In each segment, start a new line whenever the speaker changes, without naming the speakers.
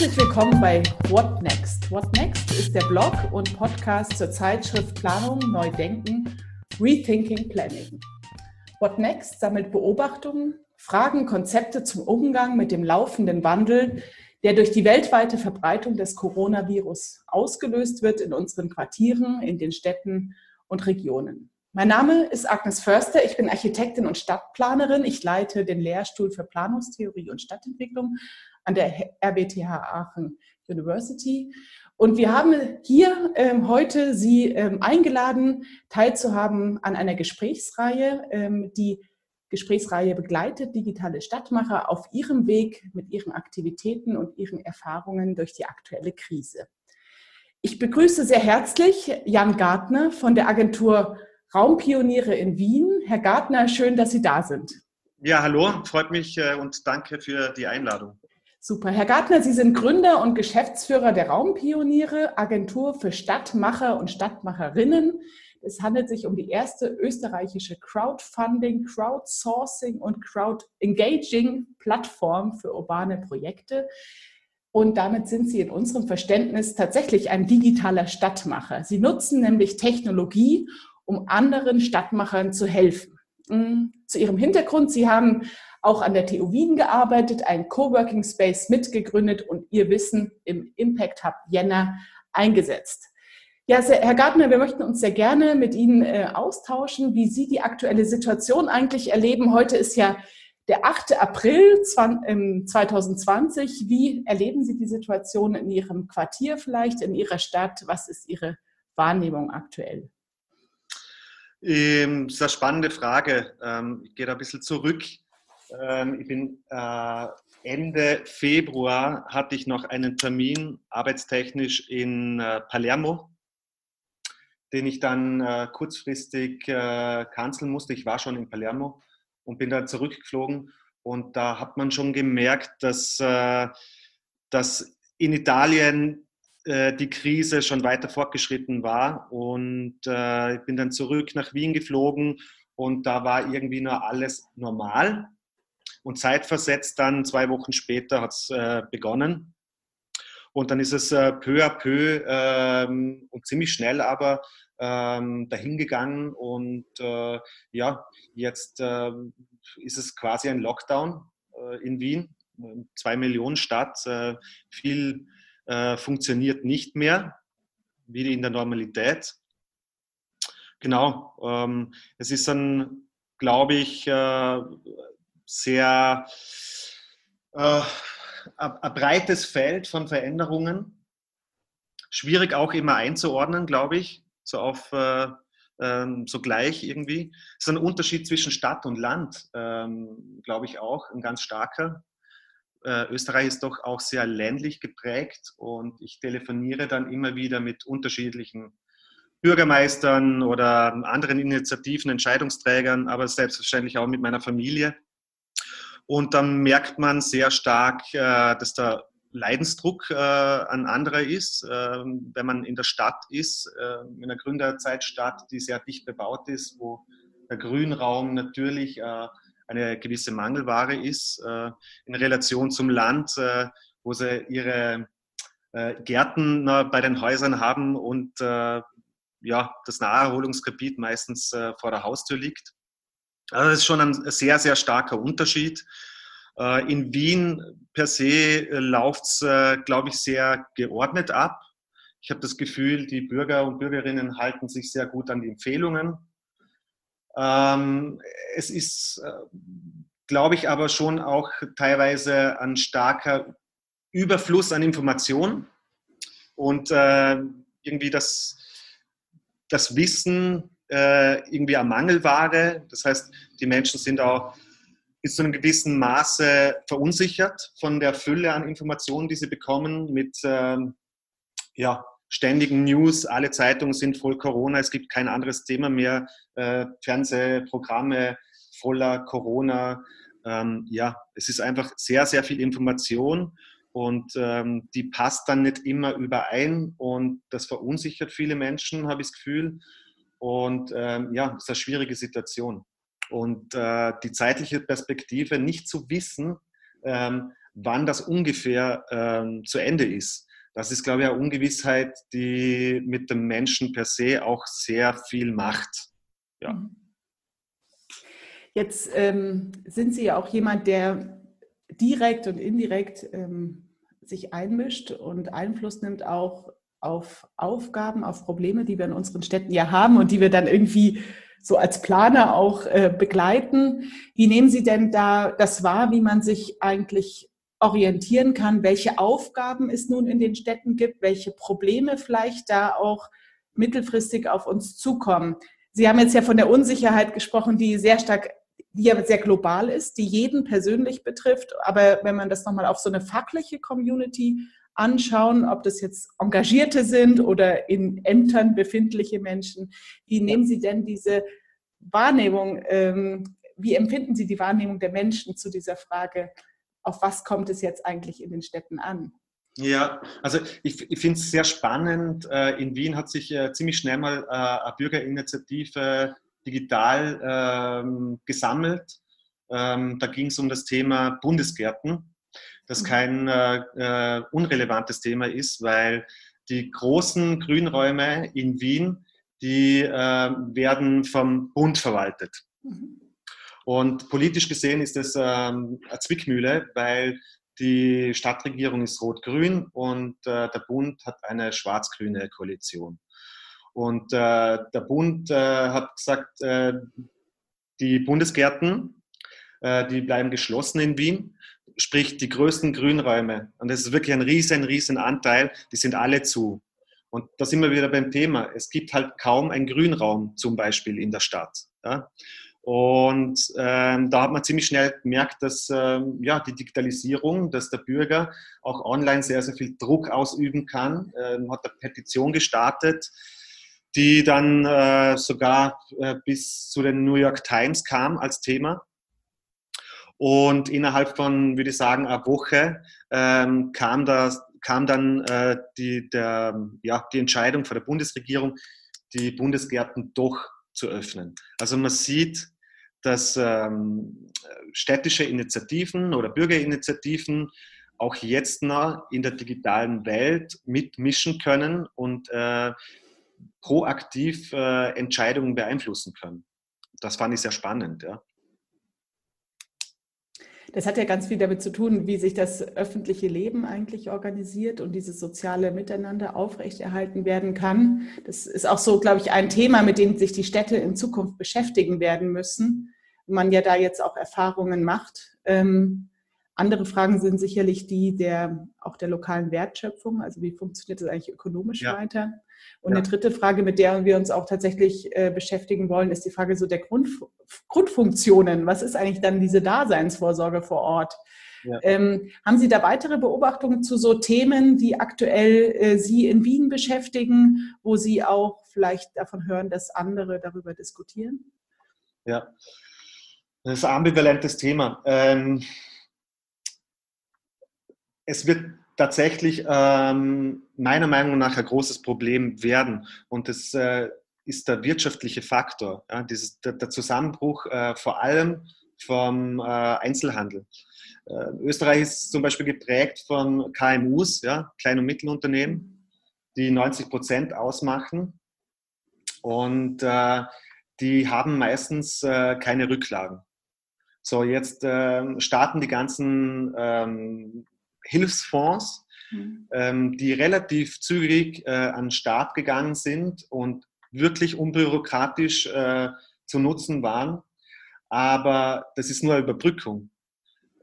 Herzlich willkommen bei What Next. What Next ist der Blog und Podcast zur Zeitschrift Planung, Neudenken, Rethinking Planning. What Next sammelt Beobachtungen, Fragen, Konzepte zum Umgang mit dem laufenden Wandel, der durch die weltweite Verbreitung des Coronavirus ausgelöst wird in unseren Quartieren, in den Städten und Regionen. Mein Name ist Agnes Förster. Ich bin Architektin und Stadtplanerin. Ich leite den Lehrstuhl für Planungstheorie und Stadtentwicklung an der RWTH Aachen University. Und wir haben hier ähm, heute Sie ähm, eingeladen, teilzuhaben an einer Gesprächsreihe, ähm, die Gesprächsreihe begleitet digitale Stadtmacher auf ihrem Weg mit ihren Aktivitäten und ihren Erfahrungen durch die aktuelle Krise. Ich begrüße sehr herzlich Jan Gartner von der Agentur Raumpioniere in Wien. Herr Gartner, schön, dass Sie da sind.
Ja, hallo, freut mich äh, und danke für die Einladung.
Super. Herr Gartner, Sie sind Gründer und Geschäftsführer der Raumpioniere, Agentur für Stadtmacher und Stadtmacherinnen. Es handelt sich um die erste österreichische Crowdfunding, Crowdsourcing und Crowd-Engaging-Plattform für urbane Projekte. Und damit sind Sie in unserem Verständnis tatsächlich ein digitaler Stadtmacher. Sie nutzen nämlich Technologie, um anderen Stadtmachern zu helfen. Mm, zu Ihrem Hintergrund, Sie haben auch an der TU Wien gearbeitet, einen Coworking Space mitgegründet und Ihr Wissen im Impact Hub Jänner eingesetzt. Ja, Herr Gartner, wir möchten uns sehr gerne mit Ihnen äh, austauschen, wie Sie die aktuelle Situation eigentlich erleben. Heute ist ja der 8. April 2020. Wie erleben Sie die Situation in Ihrem Quartier vielleicht, in Ihrer Stadt? Was ist Ihre Wahrnehmung aktuell?
Ähm, das ist eine spannende Frage. Ähm, ich gehe da ein bisschen zurück. Ähm, ich bin äh, Ende Februar hatte ich noch einen Termin arbeitstechnisch in äh, Palermo, den ich dann äh, kurzfristig canceln musste. Ich war schon in Palermo und bin dann zurückgeflogen. Und da hat man schon gemerkt, dass, dass in Italien äh, die Krise schon weiter fortgeschritten war. Und äh, ich bin dann zurück nach Wien geflogen und da war irgendwie nur alles normal. Und zeitversetzt dann, zwei Wochen später, hat es äh, begonnen. Und dann ist es äh, peu à peu ähm, und ziemlich schnell aber ähm, dahingegangen. Und äh, ja, jetzt äh, ist es quasi ein Lockdown äh, in Wien. Zwei Millionen Stadt, äh, viel äh, funktioniert nicht mehr, wie in der Normalität. Genau, ähm, es ist ein, glaube ich, sehr äh, ein breites Feld von Veränderungen. Schwierig auch immer einzuordnen, glaube ich, so auf äh, ähm, so gleich irgendwie. Es ist ein Unterschied zwischen Stadt und Land, ähm, glaube ich auch, ein ganz starker äh, Österreich ist doch auch sehr ländlich geprägt und ich telefoniere dann immer wieder mit unterschiedlichen Bürgermeistern oder anderen Initiativen, Entscheidungsträgern, aber selbstverständlich auch mit meiner Familie. Und dann merkt man sehr stark, äh, dass der Leidensdruck äh, ein anderer ist, wenn man in der Stadt ist, in einer Gründerzeitstadt, die sehr dicht bebaut ist, wo der Grünraum natürlich eine gewisse Mangelware ist äh, in Relation zum Land, äh, wo sie ihre äh, Gärten bei den Häusern haben und ja, das Naherholungsgebiet meistens vor der Haustür liegt. Also das ist schon ein sehr, sehr starker Unterschied. In Wien per se läuft es, glaube ich, sehr geordnet ab. Ich habe das Gefühl, die Bürger und Bürgerinnen halten sich sehr gut an die Empfehlungen ähm, es ist, äh, glaube ich, aber schon auch teilweise ein starker Überfluss an Informationen und äh, irgendwie das, das Wissen äh, irgendwie eine Mangelware. Das heißt, die Menschen sind auch bis zu einem gewissen Maße verunsichert von der Fülle an Informationen, die sie bekommen, mit ähm, ja, ständigen News, alle Zeitungen sind voll Corona, es gibt kein anderes Thema mehr, äh, Fernsehprogramme voller Corona. Ähm, ja, es ist einfach sehr, sehr viel Information und ähm, die passt dann nicht immer überein und das verunsichert viele Menschen, habe ich das Gefühl. Und ähm, ja, das ist eine schwierige Situation. Und äh, die zeitliche Perspektive nicht zu wissen, ähm, wann das ungefähr ähm, zu Ende ist. Das ist, glaube ich, eine Ungewissheit, die mit dem Menschen per se auch sehr viel macht. Ja. Mhm.
Jetzt ähm, sind Sie ja auch jemand, der direkt und indirekt ähm, sich einmischt und Einfluss nimmt auch auf Aufgaben, auf Probleme, die wir in unseren Städten ja haben und die wir dann irgendwie so als Planer auch äh, begleiten. Wie nehmen Sie denn da das wahr, wie man sich eigentlich orientieren kann, welche Aufgaben es nun in den Städten gibt, welche Probleme vielleicht da auch mittelfristig auf uns zukommen? Sie haben jetzt ja von der Unsicherheit gesprochen, die sehr stark die ja sehr global ist, die jeden persönlich betrifft. Aber wenn man das nochmal auf so eine fachliche Community anschauen, ob das jetzt Engagierte sind oder in Ämtern befindliche Menschen, wie nehmen Sie denn diese Wahrnehmung, ähm, wie empfinden Sie die Wahrnehmung der Menschen zu dieser Frage, auf was kommt es jetzt eigentlich in den Städten an?
Ja, also ich, ich finde es sehr spannend. Äh, in Wien hat sich äh, ziemlich schnell mal äh, eine Bürgerinitiative digital ähm, gesammelt. Ähm, da ging es um das Thema Bundesgärten, das mhm. kein äh, äh, unrelevantes Thema ist, weil die großen Grünräume in Wien, die äh, werden vom Bund verwaltet. Mhm. Und politisch gesehen ist das ähm, eine Zwickmühle, weil die Stadtregierung ist rot-grün und äh, der Bund hat eine schwarz-grüne Koalition. Und äh, der Bund äh, hat gesagt, äh, die Bundesgärten, äh, die bleiben geschlossen in Wien, sprich die größten Grünräume. Und das ist wirklich ein riesen, riesen Anteil, die sind alle zu. Und da sind wir wieder beim Thema. Es gibt halt kaum einen Grünraum zum Beispiel in der Stadt. Ja? Und ähm, da hat man ziemlich schnell gemerkt, dass ähm, ja, die Digitalisierung, dass der Bürger auch online sehr, sehr viel Druck ausüben kann. Ähm, hat eine Petition gestartet, die dann äh, sogar äh, bis zu den New York Times kam als Thema. Und innerhalb von, würde ich sagen, einer Woche ähm, kam, das, kam dann äh, die, der, ja, die Entscheidung von der Bundesregierung, die Bundesgärten doch zu öffnen. Also man sieht, dass ähm, städtische Initiativen oder Bürgerinitiativen auch jetzt noch in der digitalen Welt mitmischen können und äh, proaktiv äh, Entscheidungen beeinflussen können. Das fand ich sehr spannend. Ja.
Das hat ja ganz viel damit zu tun, wie sich das öffentliche Leben eigentlich organisiert und dieses soziale Miteinander aufrechterhalten werden kann. Das ist auch so, glaube ich, ein Thema, mit dem sich die Städte in Zukunft beschäftigen werden müssen. Man ja da jetzt auch Erfahrungen macht. Ähm, andere Fragen sind sicherlich die der auch der lokalen Wertschöpfung. Also wie funktioniert das eigentlich ökonomisch ja. weiter? Und ja. eine dritte Frage, mit der wir uns auch tatsächlich äh, beschäftigen wollen, ist die Frage so der Grund, Grundfunktionen. Was ist eigentlich dann diese Daseinsvorsorge vor Ort? Ja. Ähm, haben Sie da weitere Beobachtungen zu so Themen, die aktuell äh, Sie in Wien beschäftigen, wo Sie auch vielleicht davon hören, dass andere darüber diskutieren?
Ja, das ist ein ambivalentes Thema. Ähm, es wird tatsächlich ähm, meiner Meinung nach ein großes Problem werden. Und das äh, ist der wirtschaftliche Faktor, ja, dieses, der, der Zusammenbruch äh, vor allem vom äh, Einzelhandel. Äh, Österreich ist zum Beispiel geprägt von KMUs, ja, Klein- und Mittelunternehmen, die 90 Prozent ausmachen. Und äh, die haben meistens äh, keine Rücklagen. So, jetzt ähm, starten die ganzen ähm, Hilfsfonds, mhm. ähm, die relativ zügig äh, an den Start gegangen sind und wirklich unbürokratisch äh, zu nutzen waren. Aber das ist nur eine Überbrückung.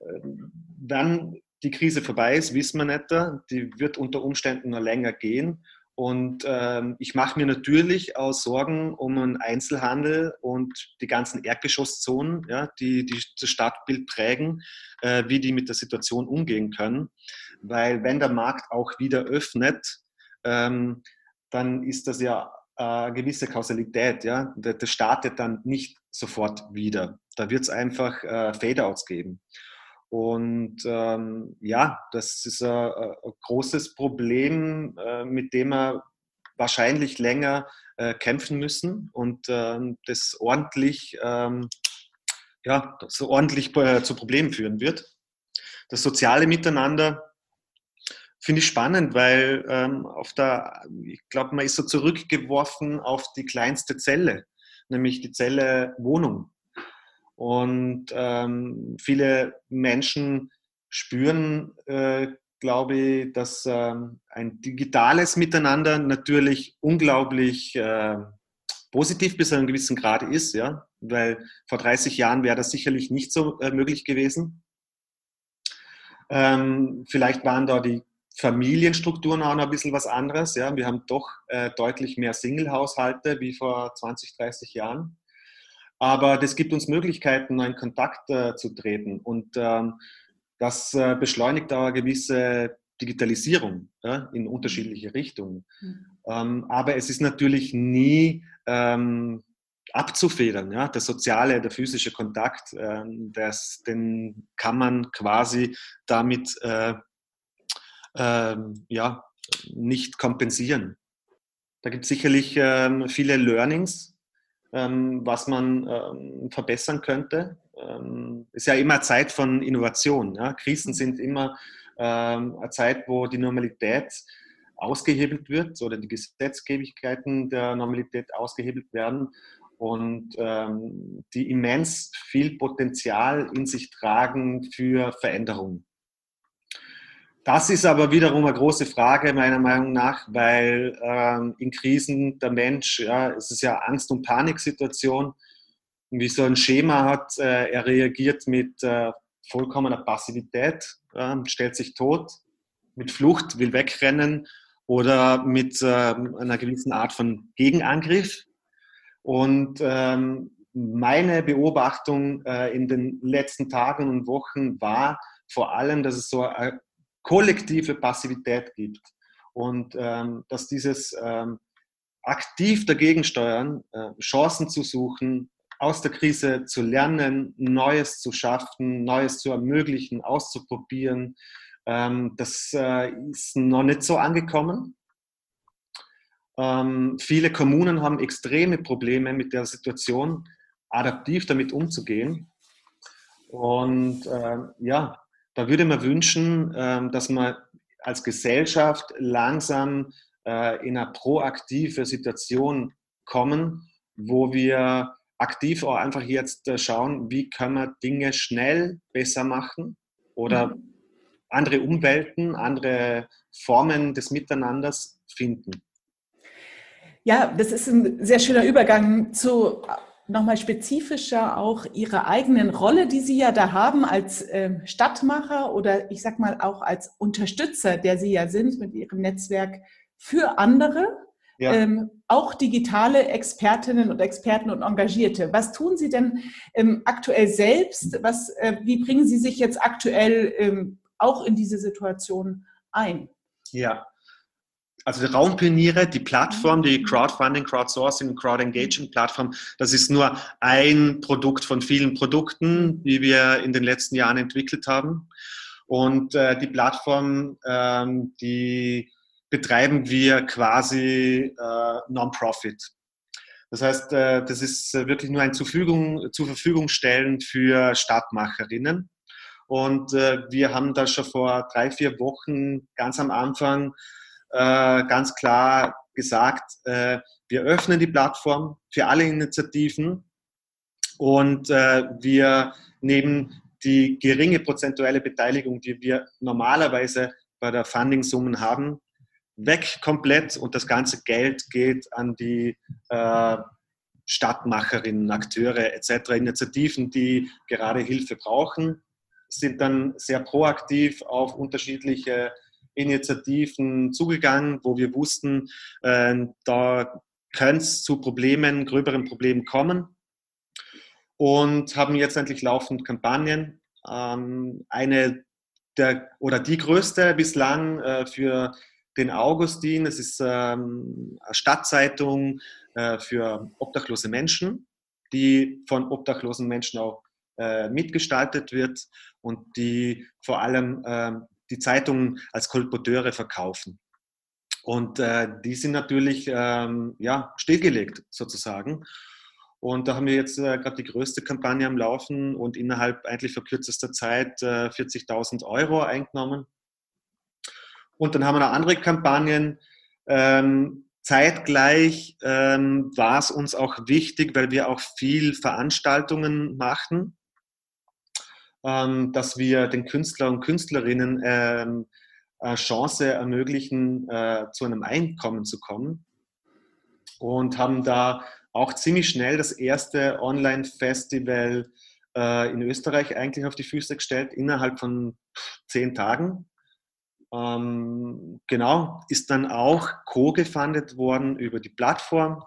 Ähm, dann die Krise vorbei ist, wissen wir nicht. Die wird unter Umständen noch länger gehen. Und ähm, ich mache mir natürlich auch Sorgen um den Einzelhandel und die ganzen Erdgeschosszonen, ja, die, die das Stadtbild prägen, äh, wie die mit der Situation umgehen können. Weil wenn der Markt auch wieder öffnet, ähm, dann ist das ja äh, eine gewisse Kausalität. Ja? Das startet dann nicht sofort wieder. Da wird es einfach äh, Fade-outs geben. Und ähm, ja, das ist ein, ein großes Problem, äh, mit dem wir wahrscheinlich länger äh, kämpfen müssen und ähm, das ordentlich, ähm, ja, das ordentlich äh, zu Problemen führen wird. das soziale Miteinander finde ich spannend, weil ähm, auf der, ich glaube, man ist so zurückgeworfen auf die kleinste Zelle, nämlich die Zelle Wohnung. Und ähm, viele Menschen spüren, äh, glaube ich, dass ähm, ein digitales Miteinander natürlich unglaublich äh, positiv bis zu einem gewissen Grad ist, ja, weil vor 30 Jahren wäre das sicherlich nicht so äh, möglich gewesen. Ähm, vielleicht waren da die Familienstrukturen auch noch ein bisschen was anderes. Ja. Wir haben doch äh, deutlich mehr Single-Haushalte wie vor 20, 30 Jahren. Aber das gibt uns Möglichkeiten, in Kontakt äh, zu treten. Und ähm, das äh, beschleunigt auch eine gewisse Digitalisierung ja, in unterschiedliche Richtungen. Mhm. Ähm, aber es ist natürlich nie ähm, abzufedern. Ja? Der soziale, der physische Kontakt, ähm, das, den kann man quasi damit äh, ähm, ja, nicht kompensieren. Da gibt es sicherlich ähm, viele Learnings, was man ähm, verbessern könnte. Ähm, ist ja immer Zeit von Innovation. Ja? Krisen sind immer ähm, eine Zeit, wo die Normalität ausgehebelt wird oder die Gesetzgebigkeiten der Normalität ausgehebelt werden und ähm, die immens viel Potenzial in sich tragen für Veränderung. Das ist aber wiederum eine große Frage meiner Meinung nach, weil ähm, in Krisen der Mensch, ja, es ist ja Angst- und Paniksituation, und wie so ein Schema hat, äh, er reagiert mit äh, vollkommener Passivität, äh, stellt sich tot, mit Flucht, will wegrennen oder mit ähm, einer gewissen Art von Gegenangriff. Und ähm, meine Beobachtung äh, in den letzten Tagen und Wochen war vor allem, dass es so eine kollektive Passivität gibt und ähm, dass dieses ähm, aktiv dagegen steuern, äh, Chancen zu suchen, aus der Krise zu lernen, Neues zu schaffen, Neues zu ermöglichen, auszuprobieren, ähm, das äh, ist noch nicht so angekommen. Ähm, viele Kommunen haben extreme Probleme mit der Situation, adaptiv damit umzugehen. Und äh, ja, da würde man wünschen, ähm, dass man als Gesellschaft langsam äh, in eine proaktive Situation kommen, wo wir aktiv auch einfach jetzt äh, schauen, wie können wir Dinge schnell besser machen oder mhm. andere Umwelten, andere Formen des Miteinanders finden.
Ja, das ist ein sehr schöner Übergang zu nochmal spezifischer auch Ihre eigenen Rolle, die Sie ja da haben als ähm, Stadtmacher oder ich sag mal auch als Unterstützer, der Sie ja sind mit Ihrem Netzwerk für andere, ja. ähm, auch digitale Expertinnen und Experten und Engagierte. Was tun Sie denn ähm, aktuell selbst? Was, äh, wie bringen Sie sich jetzt aktuell ähm, auch in diese Situation ein?
Ja, also die Raumpioniere, die Plattform, die Crowdfunding, Crowdsourcing, Crowdengaging-Plattform, das ist nur ein Produkt von vielen Produkten, die wir in den letzten Jahren entwickelt haben. Und äh, die Plattform, ähm, die betreiben wir quasi äh, Non-Profit. Das heißt, äh, das ist wirklich nur ein zur Verfügung, zur Verfügung stellen für Stadtmacherinnen. Und äh, wir haben da schon vor drei, vier Wochen ganz am Anfang äh, ganz klar gesagt, äh, wir öffnen die Plattform für alle Initiativen und äh, wir nehmen die geringe prozentuelle Beteiligung, die wir normalerweise bei der Funding-Summen haben, weg komplett und das ganze Geld geht an die äh, Stadtmacherinnen, Akteure etc., Initiativen, die gerade Hilfe brauchen, sind dann sehr proaktiv auf unterschiedliche Initiativen zugegangen, wo wir wussten, äh, da könnte es zu Problemen, gröberen Problemen kommen und haben jetzt endlich laufend Kampagnen. Ähm, eine der oder die größte bislang äh, für den Augustin. Es ist ähm, eine Stadtzeitung äh, für obdachlose Menschen, die von obdachlosen Menschen auch äh, mitgestaltet wird und die vor allem ähm, die Zeitungen als Kolporteure verkaufen. Und äh, die sind natürlich ähm, ja, stillgelegt sozusagen. Und da haben wir jetzt äh, gerade die größte Kampagne am Laufen und innerhalb eigentlich verkürzester Zeit äh, 40.000 Euro eingenommen. Und dann haben wir noch andere Kampagnen. Ähm, zeitgleich ähm, war es uns auch wichtig, weil wir auch viel Veranstaltungen machen, ähm, dass wir den Künstler und Künstlerinnen ähm, eine Chance ermöglichen, äh, zu einem Einkommen zu kommen. Und haben da auch ziemlich schnell das erste Online-Festival äh, in Österreich eigentlich auf die Füße gestellt, innerhalb von zehn Tagen. Ähm, genau, ist dann auch co-gefundet worden über die Plattform.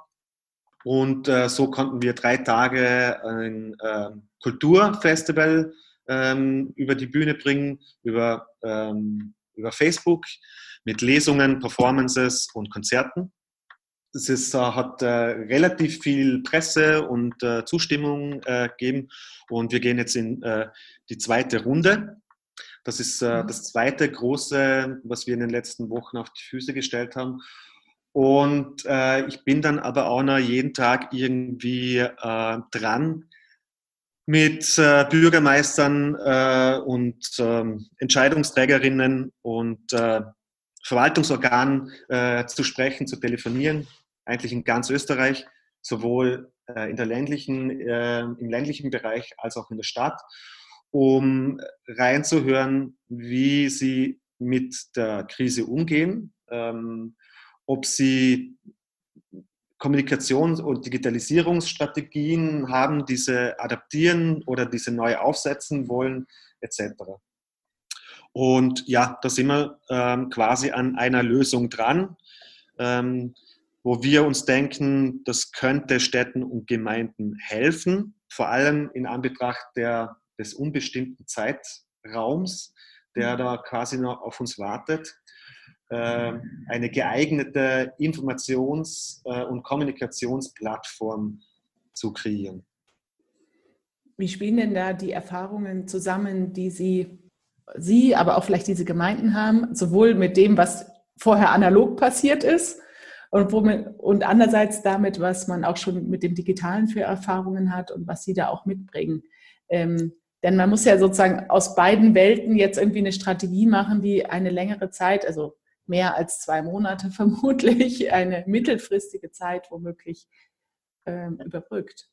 Und äh, so konnten wir drei Tage ein äh, Kulturfestival ähm, über die Bühne bringen, über, ähm, über Facebook mit Lesungen, Performances und Konzerten. Es ist, äh, hat äh, relativ viel Presse und äh, Zustimmung äh, gegeben und wir gehen jetzt in äh, die zweite Runde. Das ist äh, mhm. das zweite große, was wir in den letzten Wochen auf die Füße gestellt haben. Und ich bin dann aber auch noch jeden Tag irgendwie dran, mit äh, Bürgermeistern äh, und ähm, Entscheidungsträgerinnen und äh, Verwaltungsorganen zu sprechen, zu telefonieren eigentlich in ganz Österreich, sowohl äh, in der ländlichen, äh, im ländlichen Bereich als auch in der Stadt, um reinzuhören, wie sie mit der Krise umgehen, ähm, ob sie Kommunikations- und Digitalisierungsstrategien haben, diese adaptieren oder diese neu aufsetzen wollen, etc. Und ja, da sind wir ähm, quasi an einer Lösung dran. Ähm, wo wir uns denken, das könnte Städten und Gemeinden helfen, vor allem in Anbetracht der, des unbestimmten Zeitraums, der da quasi noch auf uns wartet, eine geeignete Informations- äh, und Kommunikationsplattform zu kreieren.
Wie spielen denn da die Erfahrungen zusammen, die Sie, Sie, aber auch vielleicht diese Gemeinden haben, sowohl mit dem, was vorher analog passiert ist, und, womit, und andererseits damit, was man auch schon mit dem Digitalen für Erfahrungen hat und was sie da auch mitbringen. Ähm, denn man muss ja sozusagen aus beiden Welten jetzt irgendwie eine Strategie machen, die eine längere Zeit, also mehr als zwei Monate vermutlich, eine mittelfristige Zeit womöglich ähm, überbrückt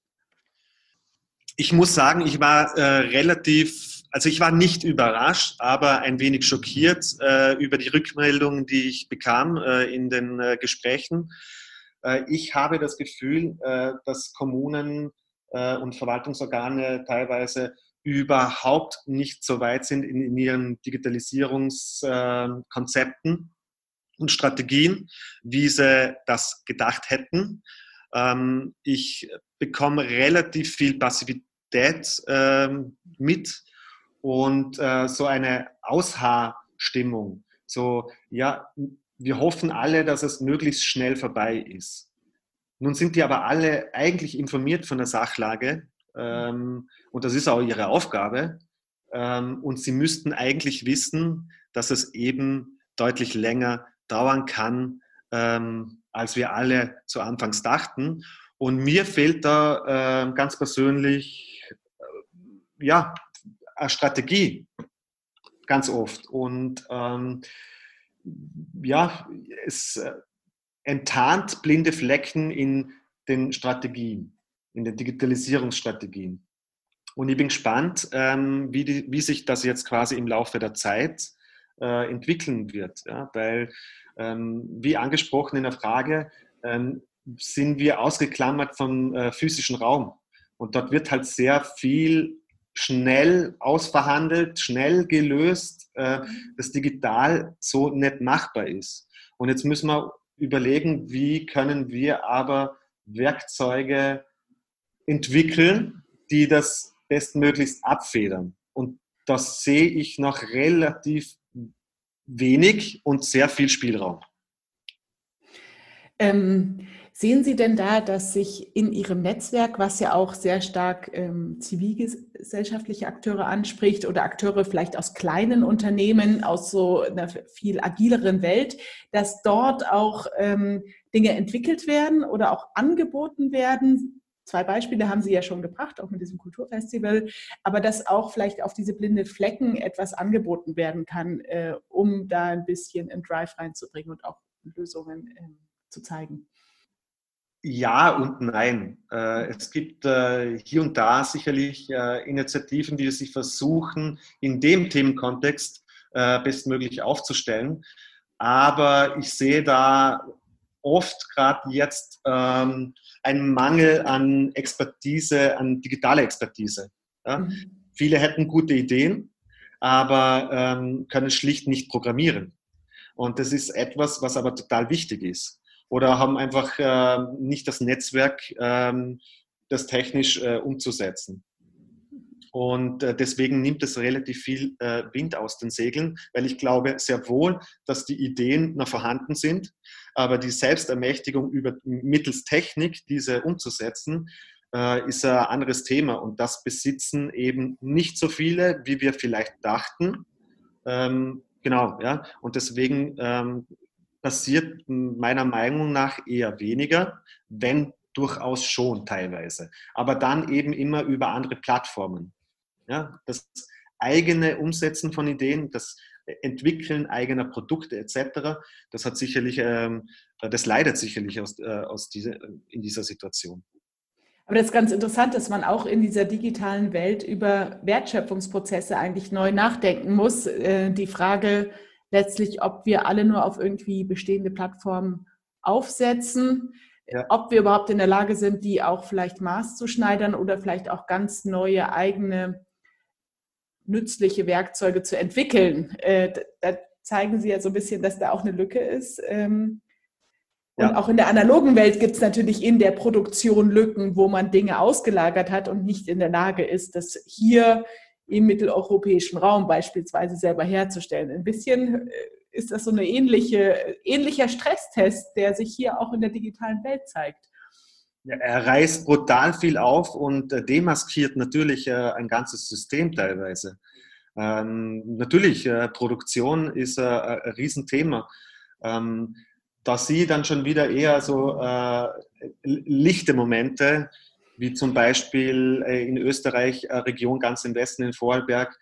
ich muss sagen, ich war äh, relativ, also ich war nicht überrascht, aber ein wenig schockiert äh, über die Rückmeldungen, die ich bekam äh, in den äh, Gesprächen. Äh, ich habe das Gefühl, äh, dass Kommunen und Verwaltungsorgane teilweise überhaupt nicht so weit sind in, in ihren Digitalisierungskonzepten und Strategien, wie sie das gedacht hätten. Ähm, ich bekomme relativ viel Passivität ähm, mit und äh, so eine Aushaarstimmung. So, ja, wir hoffen alle, dass es möglichst schnell vorbei ist. Nun sind die aber alle eigentlich informiert von der Sachlage ähm, und das ist auch ihre Aufgabe. Ähm, und sie müssten eigentlich wissen, dass es eben deutlich länger dauern kann, ähm, als wir alle zu Anfangs dachten. Und mir fehlt da äh, ganz persönlich äh, ja, eine Strategie ganz oft. Und ähm, ja, es äh, enttarnt blinde Flecken in den Strategien, in den Digitalisierungsstrategien. Und ich bin gespannt, ähm, wie, die, wie sich das jetzt quasi im Laufe der Zeit äh, entwickeln wird. Ja? Weil, ähm, wie angesprochen in der Frage, ähm, sind wir ausgeklammert vom äh, physischen Raum. Und dort wird halt sehr viel schnell ausverhandelt, schnell gelöst, äh, das digital so nicht machbar ist. Und jetzt müssen wir überlegen, wie können wir aber Werkzeuge entwickeln, die das bestmöglichst abfedern. Und das sehe ich noch relativ wenig und sehr viel Spielraum.
Ähm, Sehen Sie denn da, dass sich in Ihrem Netzwerk, was ja auch sehr stark ähm, zivilgesellschaftliche Akteure anspricht oder Akteure vielleicht aus kleinen Unternehmen, aus so einer viel agileren Welt, dass dort auch ähm, Dinge entwickelt werden oder auch angeboten werden, zwei Beispiele haben Sie ja schon gebracht, auch mit diesem Kulturfestival, aber dass auch vielleicht auf diese blinde Flecken etwas angeboten werden kann, äh, um da ein bisschen einen Drive reinzubringen und auch Lösungen äh, zu zeigen.
Ja und nein. Äh, es gibt äh, hier und da sicherlich äh, Initiativen, die sich versuchen, in dem Themenkontext bestmöglich aufzustellen. Aber ich sehe da oft gerade jetzt ähm, einen Mangel an Expertise, an digitaler Expertise. Mhm. Viele hätten gute Ideen, aber ähm, können schlicht nicht programmieren. Und das ist etwas, was aber total wichtig ist oder haben einfach äh, nicht das Netzwerk, ähm, das technisch äh, umzusetzen. Und äh, deswegen nimmt es relativ viel äh, Wind aus den Segeln, weil ich glaube sehr wohl, dass die Ideen noch vorhanden sind, aber die Selbstermächtigung über mittels Technik, diese umzusetzen, äh, ist ein anderes Thema. Und das besitzen eben nicht so viele, wie wir vielleicht dachten. Ähm, genau, ja. Und deswegen ähm, passiert meiner Meinung nach eher weniger, wenn durchaus schon teilweise. Aber dann eben immer über andere Plattformen. Ja, das eigene Umsetzen von Ideen, das Entwickeln eigener Produkte etc., das hat sicherlich, ähm, das leidet sicherlich aus, äh, aus diese, in dieser Situation.
Aber das ist ganz interessant, dass man auch in dieser digitalen Welt über Wertschöpfungsprozesse eigentlich neu nachdenken muss. Äh, die Frage, letztlich, ob wir alle nur auf irgendwie bestehende Plattformen aufsetzen, ja. ob wir überhaupt in der Lage sind, die auch vielleicht maßzuschneidern oder vielleicht auch ganz neue eigene nützliche Werkzeuge zu entwickeln. Äh, da zeigen Sie ja so ein bisschen, dass da auch eine Lücke ist. Ähm, und ja. auch in der analogen Welt gibt es natürlich in der Produktion Lücken, wo man Dinge ausgelagert hat und nicht in der Lage ist, das hier im mitteleuropäischen Raum beispielsweise selber herzustellen. Ein bisschen äh, ist das so ein ähnliche, ähnlicher Stresstest, der sich hier auch in der digitalen Welt zeigt.
Er reißt brutal viel auf und äh, demaskiert natürlich äh, ein ganzes System teilweise. Ähm, natürlich, äh, Produktion ist ein Riesenthema. Ähm, da sie dann schon wieder eher so lichte Momente wie zum Beispiel in Österreich, äh, Region ganz im Westen in Vorarlberg,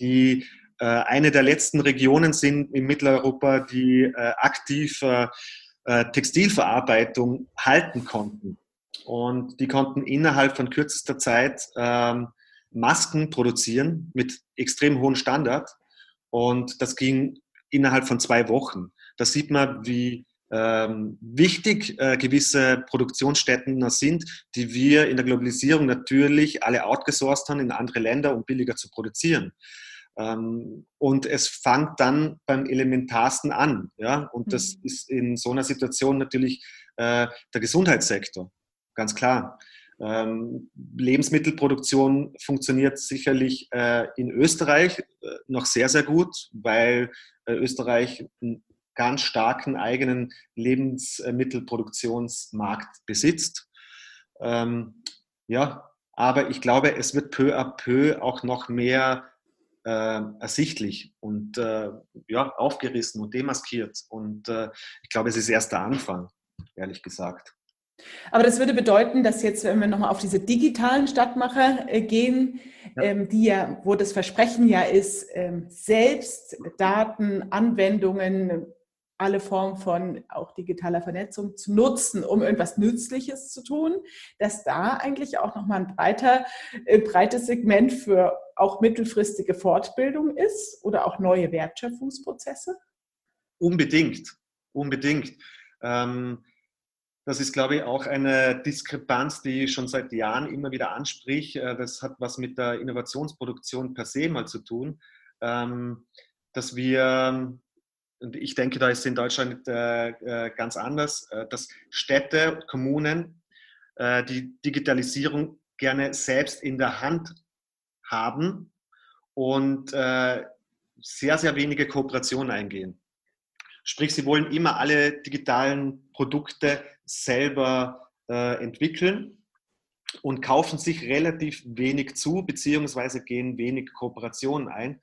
die eine der letzten Regionen sind in Mitteleuropa, die aktiv Textilverarbeitung halten konnten. Und die konnten innerhalb von kürzester Zeit ähm, Masken produzieren mit extrem hohem Standard. Und das ging innerhalb von zwei Wochen. Da sieht man, wie ähm, wichtig äh, gewisse Produktionsstätten sind, die wir in der Globalisierung natürlich alle outgesourced haben in andere Länder, um billiger zu produzieren. Ähm, und es fängt dann beim Elementarsten an. Ja? Und das mhm. ist in so einer Situation natürlich äh, der Gesundheitssektor, ganz klar. Ähm, Lebensmittelproduktion funktioniert sicherlich äh, in Österreich äh, noch sehr, sehr gut, weil äh, Österreich ganz starken eigenen Lebensmittelproduktionsmarkt besitzt. Ähm, ja, aber ich glaube, es wird peu à peu auch noch mehr äh, ersichtlich und äh, ja, aufgerissen und demaskiert. Und äh, ich glaube, es ist erst der Anfang, ehrlich gesagt.
Aber das würde bedeuten, dass jetzt, wenn wir nochmal auf diese digitalen Stadtmacher äh, gehen, ja. Ähm, die ja, wo das Versprechen ja ist, ähm, selbst Daten, Anwendungen, alle Formen von auch digitaler Vernetzung zu nutzen, um irgendwas Nützliches zu tun, dass da eigentlich auch nochmal ein breiter, äh, breites Segment für auch mittelfristige Fortbildung ist oder auch neue Wertschöpfungsprozesse?
Unbedingt, unbedingt. Ähm, das ist, glaube ich, auch eine Diskrepanz, die ich schon seit Jahren immer wieder ansprich. Äh, das hat was mit der Innovationsproduktion per se mal zu tun, ähm, dass wir und ich denke, da ist es in Deutschland äh, äh, ganz anders, dass Städte, Kommunen die Digitalisierung gerne selbst in der Hand haben und äh, sehr, sehr wenige Kooperationen eingehen. Sprich, sie wollen immer alle digitalen Produkte selber äh, entwickeln und kaufen sich relativ wenig zu, beziehungsweise gehen wenig Kooperationen ein.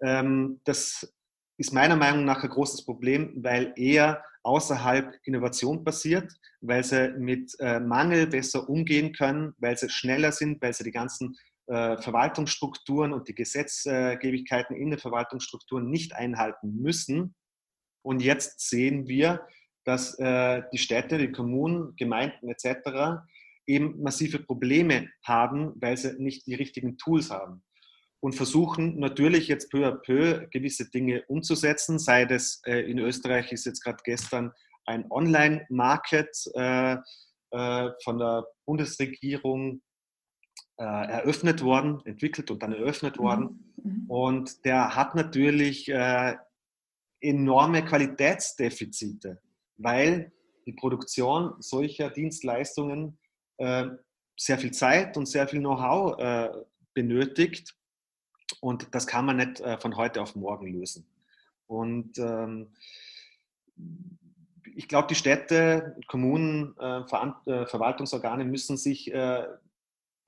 Ähm, das ist meiner Meinung nach ein großes Problem, weil eher außerhalb Innovation passiert, weil sie mit äh, Mangel besser umgehen können, weil sie schneller sind, weil sie die ganzen Verwaltungsstrukturen und die Gesetzgebigkeiten in den Verwaltungsstrukturen nicht einhalten müssen. Und jetzt sehen wir, dass äh, die Städte, die Kommunen, Gemeinden etc. eben massive Probleme haben, weil sie nicht die richtigen Tools haben und versuchen natürlich jetzt peu à peu gewisse Dinge umzusetzen. Sei das äh, in Österreich ist jetzt gerade gestern ein Online-Market äh, äh, von der Bundesregierung äh, eröffnet worden, entwickelt und dann eröffnet mhm. worden. Mhm. Und der hat natürlich äh, enorme Qualitätsdefizite, weil die Produktion solcher Dienstleistungen äh, sehr viel Zeit und sehr viel Know-how benötigt und das kann man nicht äh, von heute auf morgen lösen. Und ähm, ich glaube, die Städte, Kommunen, äh, äh, Verwaltungsorgane müssen sich äh,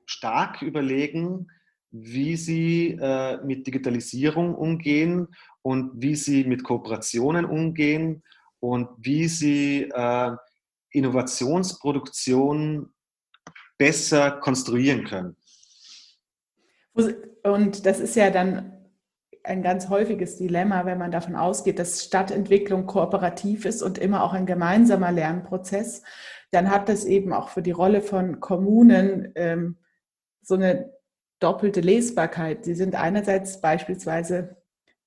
stark überlegen, wie sie äh, mit Digitalisierung umgehen und wie sie mit Kooperationen umgehen und wie sie äh, Innovationsproduktion besser konstruieren können.
Und das ist ja dann ein ganz häufiges Dilemma, wenn man davon ausgeht, dass Stadtentwicklung kooperativ ist und immer auch ein gemeinsamer Lernprozess, dann hat das eben auch für die Rolle von Kommunen ähm, so eine doppelte Lesbarkeit. Sie sind einerseits beispielsweise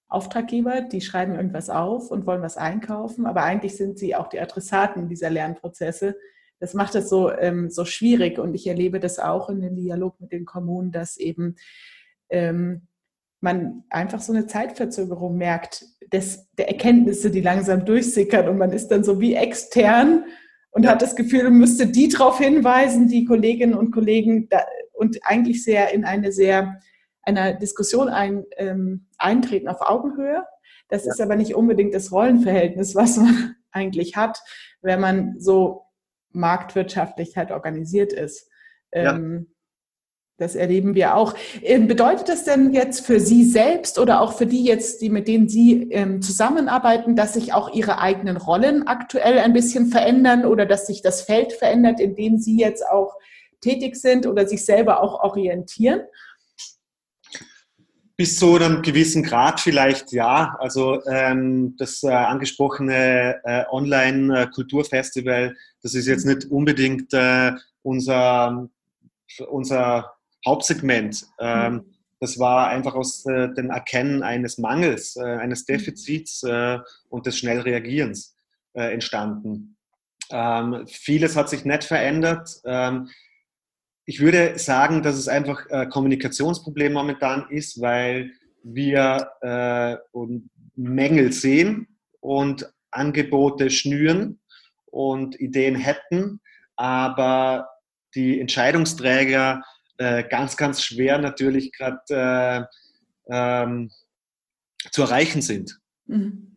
Auftraggeber, die schreiben irgendwas auf und wollen was einkaufen, aber eigentlich sind sie auch die Adressaten dieser Lernprozesse. Das macht es so, ähm, so schwierig und ich erlebe das auch in dem Dialog mit den Kommunen, dass eben ähm, man einfach so eine Zeitverzögerung merkt, des, der Erkenntnisse, die langsam durchsickern und man ist dann so wie extern und ja. hat das Gefühl, müsste die darauf hinweisen, die Kolleginnen und Kollegen, da, und eigentlich sehr in eine sehr einer Diskussion ein, ähm, eintreten auf Augenhöhe. Das ja. ist aber nicht unbedingt das Rollenverhältnis, was man eigentlich hat, wenn man so marktwirtschaftlich halt organisiert ist. Ähm, das erleben wir auch. Ähm, bedeutet das denn jetzt für Sie selbst oder auch für die jetzt, die mit denen Sie ähm, zusammenarbeiten, dass sich auch Ihre eigenen Rollen aktuell ein bisschen verändern oder dass sich das Feld verändert, in dem Sie jetzt auch tätig sind oder sich selber auch orientieren?
Bis zu einem gewissen Grad vielleicht ja. Also ähm, das äh, angesprochene äh, Online-Kulturfestival, das ist jetzt nicht unbedingt äh, unser, unser Hauptsegment. Ähm, mhm. Das war einfach aus äh, dem Erkennen eines Mangels, äh, eines mhm. Defizits äh, und des Schnellreagierens äh, entstanden. Ähm, vieles hat sich nicht verändert. Ähm, ich würde sagen, dass es einfach ein Kommunikationsproblem momentan ist, weil wir äh, Mängel sehen und Angebote schnüren und Ideen hätten, aber die Entscheidungsträger äh, ganz, ganz schwer natürlich gerade äh, ähm, zu erreichen sind. Mhm.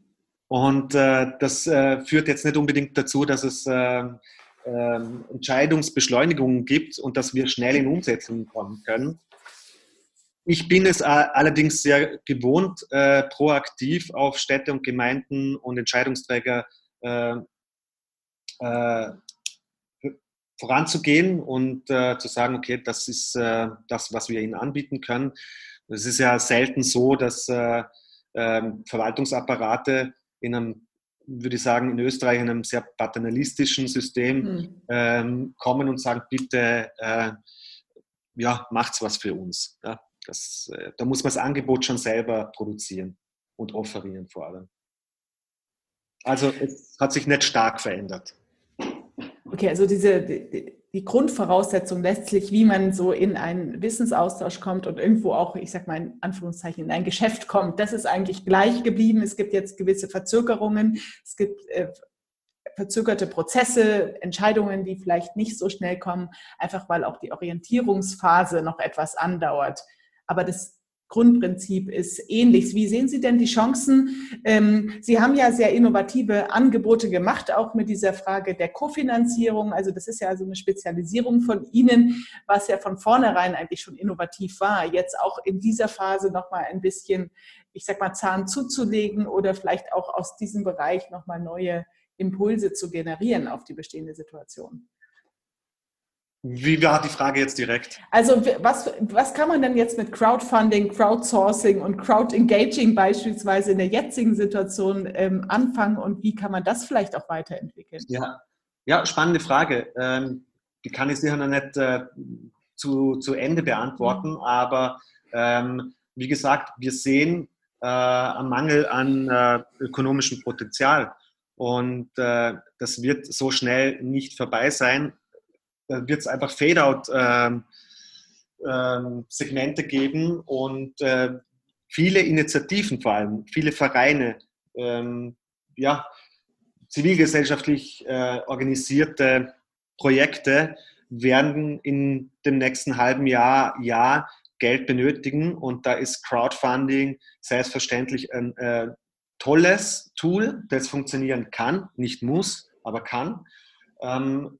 Und äh, das äh, führt jetzt nicht unbedingt dazu, dass es ähm, Entscheidungsbeschleunigungen gibt und dass wir schnell in Umsetzung kommen können. Ich bin es allerdings sehr gewohnt, äh, proaktiv auf Städte und Gemeinden und Entscheidungsträger äh, äh, voranzugehen und äh, zu sagen, okay, das ist äh, das, was wir ihnen anbieten können. Es ist ja selten so, dass äh, ähm, Verwaltungsapparate in einem, würde ich sagen, in Österreich in einem sehr paternalistischen System mhm. kommen und sagen, bitte, äh, ja, macht's was für uns. Ja, das, äh, da muss man das Angebot schon selber produzieren und offerieren vor allem. Also es hat sich nicht stark verändert.
Okay, also diese die, die, Grundvoraussetzung letztlich, wie man so in einen Wissensaustausch kommt und irgendwo auch, ich sag mal in Anführungszeichen, in ein Geschäft kommt, das ist eigentlich gleich geblieben. Es gibt jetzt gewisse Verzögerungen, es gibt äh, verzögerte Prozesse, Entscheidungen, die vielleicht nicht so schnell kommen, einfach weil auch die Orientierungsphase noch etwas andauert. Aber das Grundprinzip ist ähnlich. Wie sehen Sie denn die Chancen? Ähm, Sie haben ja sehr innovative Angebote gemacht, auch mit dieser Frage der Kofinanzierung. Also das ist ja so eine Spezialisierung von Ihnen, was ja von vornherein eigentlich schon innovativ war. Jetzt auch in dieser Phase nochmal ein bisschen, ich sag mal, Zahn zuzulegen oder vielleicht auch aus diesem Bereich nochmal neue Impulse zu generieren auf die bestehende Situation.
Wie war die Frage jetzt direkt?
Also was, was kann man denn jetzt mit Crowdfunding, Crowdsourcing und Crowdengaging beispielsweise in der jetzigen Situation ähm, anfangen und wie kann man das vielleicht auch weiterentwickeln?
Ja, ja spannende Frage. Ähm, die kann ich sicher noch nicht äh, zu, zu Ende beantworten, mhm. aber ähm, wie gesagt, wir sehen äh, einen Mangel an äh, ökonomischem Potenzial und äh, das wird so schnell nicht vorbei sein wird es einfach Fade-out-Segmente ähm, ähm, geben und äh, viele Initiativen vor allem, viele Vereine, ähm, ja, zivilgesellschaftlich äh, organisierte Projekte werden in dem nächsten halben Jahr, Jahr Geld benötigen und da ist Crowdfunding selbstverständlich ein äh, tolles Tool, das funktionieren kann, nicht muss, aber kann. Ähm,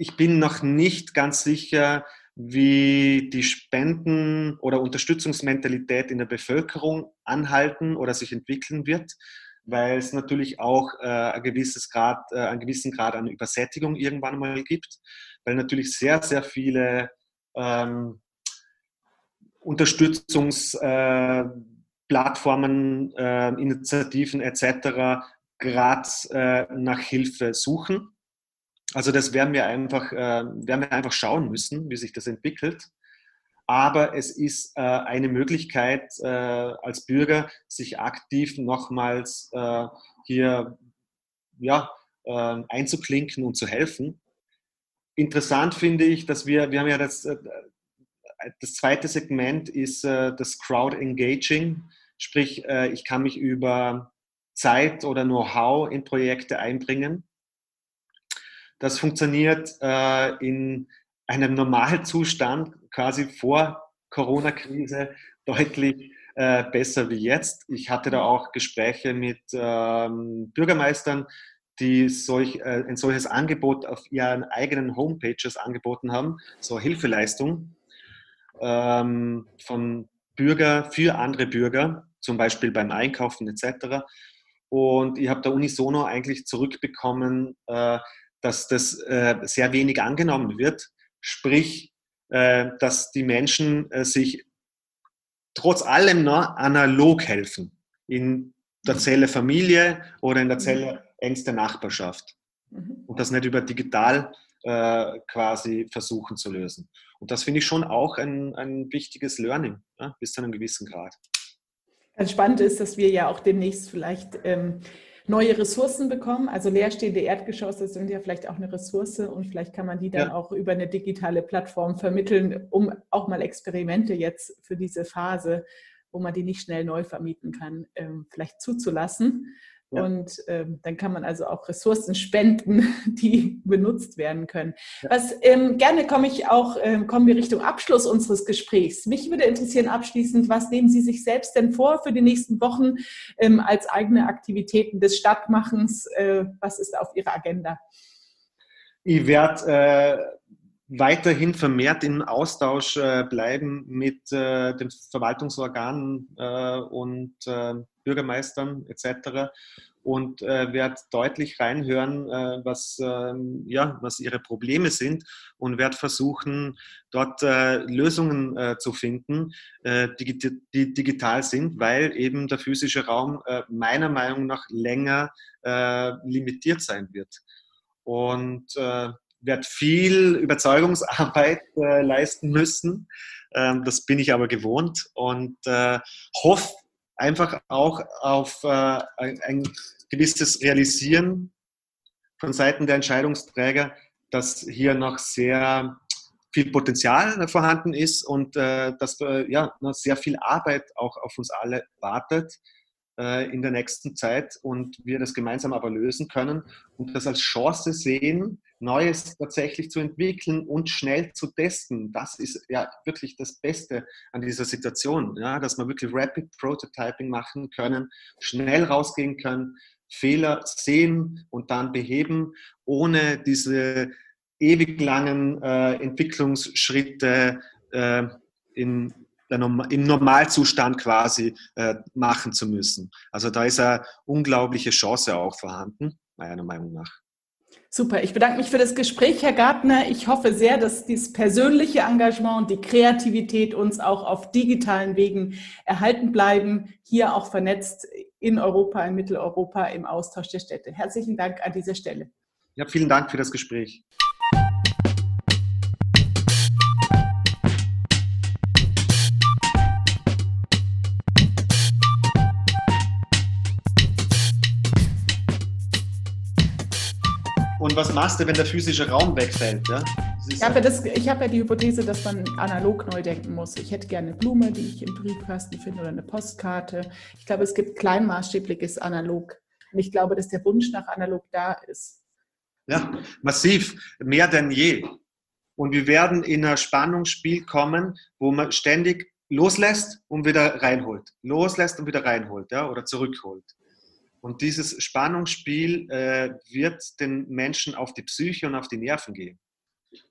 ich bin noch nicht ganz sicher, wie die Spenden- oder Unterstützungsmentalität in der Bevölkerung anhalten oder sich entwickeln wird, weil es natürlich auch äh, ein gewisses Grad, äh, einen gewissen Grad an Übersättigung irgendwann mal gibt, weil natürlich sehr, sehr viele ähm, Unterstützungsplattformen, äh, Initiativen etc. gerade äh, nach Hilfe suchen also das werden wir einfach, äh, werden wir einfach schauen müssen, wie sich das entwickelt. Aber es ist äh, eine Möglichkeit äh, als Bürger, sich aktiv nochmals äh, hier ja, äh, einzuklinken und zu helfen. Interessant finde ich, dass wir, wir haben ja das, äh, das zweite Segment ist das Crowd Engaging, sprich ich kann mich über Zeit oder Know-how in Projekte einbringen. Das funktioniert äh, in einem Normalzustand quasi vor Corona-Krise deutlich äh, besser wie jetzt. Ich hatte da auch Gespräche mit ähm, Bürgermeistern, die solch, äh, ein solches Angebot auf ihren eigenen Homepages angeboten haben, so Hilfeleistung ähm, von Bürger für andere Bürger, zum Beispiel beim Einkaufen etc. Und ich habe da unisono eigentlich zurückbekommen, äh, dass das äh, sehr wenig angenommen wird. Sprich, äh, dass die Menschen äh, sich trotz allem noch analog helfen. In der mhm. Zelle Familie oder in der mhm. Zelle engste Nachbarschaft. Mhm. Und das nicht über digital äh, quasi versuchen zu lösen. Und das finde ich schon auch ein, ein wichtiges Learning, ja, bis zu einem gewissen Grad.
Ganz spannend ist, dass wir ja auch demnächst vielleicht ähm, neue Ressourcen bekommen. Also leerstehende Erdgeschosse sind ja vielleicht auch eine Ressource und vielleicht kann man die dann ja. auch über eine digitale Plattform vermitteln, um auch mal Experimente jetzt für diese Phase, wo man die nicht schnell neu vermieten kann, ähm, vielleicht zuzulassen. Ja. Und ähm, dann kann man also auch Ressourcen spenden, die benutzt werden können. Ja. Was ähm, gerne komme ich auch, ähm, kommen wir Richtung Abschluss unseres Gesprächs. Mich würde interessieren abschließend, was nehmen Sie sich selbst denn vor für die nächsten Wochen ähm, als eigene Aktivitäten des Stadtmachens? Äh, was ist auf Ihrer Agenda?
Ich werde äh, weiterhin vermehrt im Austausch äh, bleiben mit äh, den Verwaltungsorganen äh, und äh, Bürgermeistern etc. Und äh, werde deutlich reinhören, äh, was, ähm, ja, was ihre Probleme sind und werde versuchen, dort äh, Lösungen äh, zu finden, äh, die, die, digital sind, weil eben der physische Raum äh, meiner Meinung nach länger limitiert sein wird. Und werde viel Überzeugungsarbeit leisten müssen. Ähm, das bin ich aber gewohnt und hoffe, einfach auch auf äh, ein gewisses Realisieren von Seiten der Entscheidungsträger, dass hier noch sehr viel Potenzial vorhanden ist und äh, dass äh, ja, noch sehr viel Arbeit auch auf uns alle wartet äh, in der nächsten Zeit und wir das gemeinsam aber lösen können und das als Chance sehen, Neues tatsächlich zu entwickeln und schnell zu testen. Das ist ja wirklich das Beste an dieser Situation, ja, dass wir wirklich Rapid Prototyping machen können, schnell rausgehen können, Fehler sehen und dann beheben, ohne diese ewig langen äh, Entwicklungsschritte äh, in im Normalzustand quasi äh, machen zu müssen. Also da ist eine unglaubliche Chance auch vorhanden. meiner Meinung nach.
Super, ich bedanke mich für das Gespräch, Herr Gartner. Ich hoffe sehr, dass dieses persönliche Engagement und die Kreativität uns auch auf digitalen Wegen erhalten bleiben, hier auch vernetzt in Europa, in Mitteleuropa im Austausch der Städte. Herzlichen Dank an dieser Stelle.
Ja, vielen Dank für das Gespräch. Und was machst du, wenn der physische Raum wegfällt? Ja?
Ich habe, das, ich habe ja die Hypothese, dass man analog neu denken muss. Ich hätte gerne eine Blume, die ich im Briefkasten finde, oder eine Postkarte. Ich glaube, es gibt kleinmaßstäbliches Analog. Und ich glaube, dass der Wunsch nach analog da ist.
Ja, massiv, mehr denn je. Und wir werden in ein Spannungsspiel kommen, wo man ständig loslässt und wieder reinholt. Loslässt und wieder reinholt, ja, oder zurückholt. Und dieses Spannungsspiel äh, wird den Menschen auf die Psyche und auf die Nerven gehen.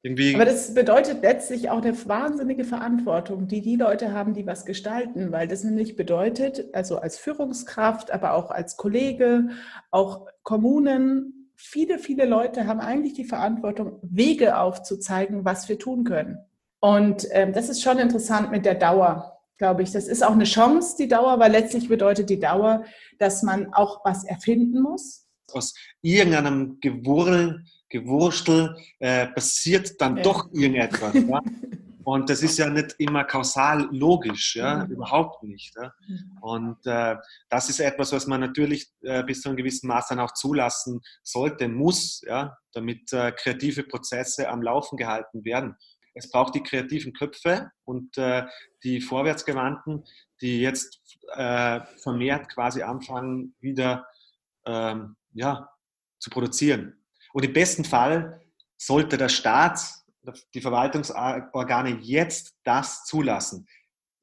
Irgendwie Aber das bedeutet letztlich auch eine wahnsinnige Verantwortung, die die Leute haben, die was gestalten, weil das nämlich bedeutet, also als Führungskraft, aber auch als Kollege, auch Kommunen, viele, viele Leute haben eigentlich die Verantwortung, Wege aufzuzeigen, was wir tun können. Und ähm, das ist schon interessant mit der Dauer glaube ich. Das ist auch eine Chance, die Dauer, weil letztlich bedeutet die Dauer, dass man auch was erfinden muss.
Aus irgendeinem Gewurl, Gewurstel äh, passiert dann ja. doch irgendetwas. Ja? Und das ist ja nicht immer kausal logisch, ja, mhm. überhaupt nicht. Ja? Mhm. Und äh, das ist etwas, was man natürlich äh, bis zu einem gewissen Maß dann auch zulassen sollte, muss, ja, damit äh, kreative Prozesse am Laufen gehalten werden es braucht die kreativen Köpfe und äh, die Vorwärtsgewandten, die jetzt äh, vermehrt quasi anfangen, wieder ähm, ja, zu produzieren. Und im besten Fall sollte der Staat, die Verwaltungsorgane jetzt das zulassen.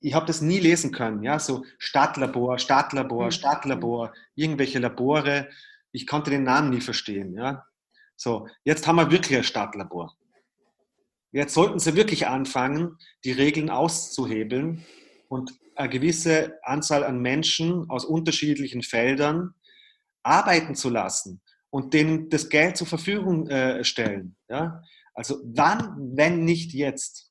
Ich habe das nie lesen können, ja, so Stadtlabor, Stadtlabor, mhm. Stadtlabor, irgendwelche Labore. Ich konnte den Namen nie verstehen, ja. So, jetzt haben wir wirklich ein Stadtlabor. Jetzt sollten Sie wirklich anfangen, die Regeln auszuhebeln und eine gewisse Anzahl an Menschen aus unterschiedlichen Feldern arbeiten zu lassen und denen das Geld zur Verfügung äh, stellen. Also wann, wenn nicht jetzt?